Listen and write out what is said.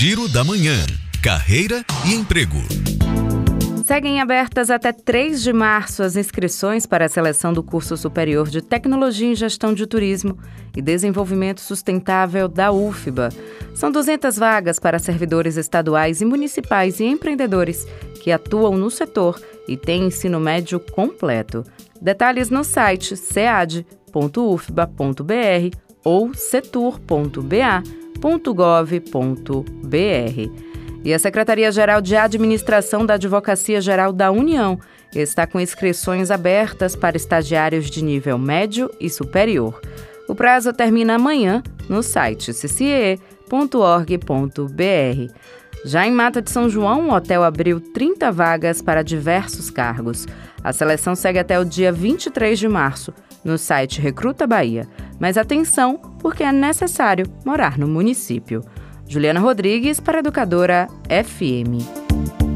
Giro da Manhã. Carreira e emprego. Seguem abertas até 3 de março as inscrições para a seleção do curso superior de Tecnologia em Gestão de Turismo e Desenvolvimento Sustentável da UFBA. São 200 vagas para servidores estaduais e municipais e empreendedores que atuam no setor e têm ensino médio completo. Detalhes no site cead.ufba.br ou setur.ba.gov.br. E a Secretaria-Geral de Administração da Advocacia Geral da União está com inscrições abertas para estagiários de nível médio e superior. O prazo termina amanhã no site ccie.org.br. Já em Mata de São João, o hotel abriu 30 vagas para diversos cargos. A seleção segue até o dia 23 de março no site Recruta Bahia. Mas atenção, porque é necessário morar no município. Juliana Rodrigues para Educadora FM.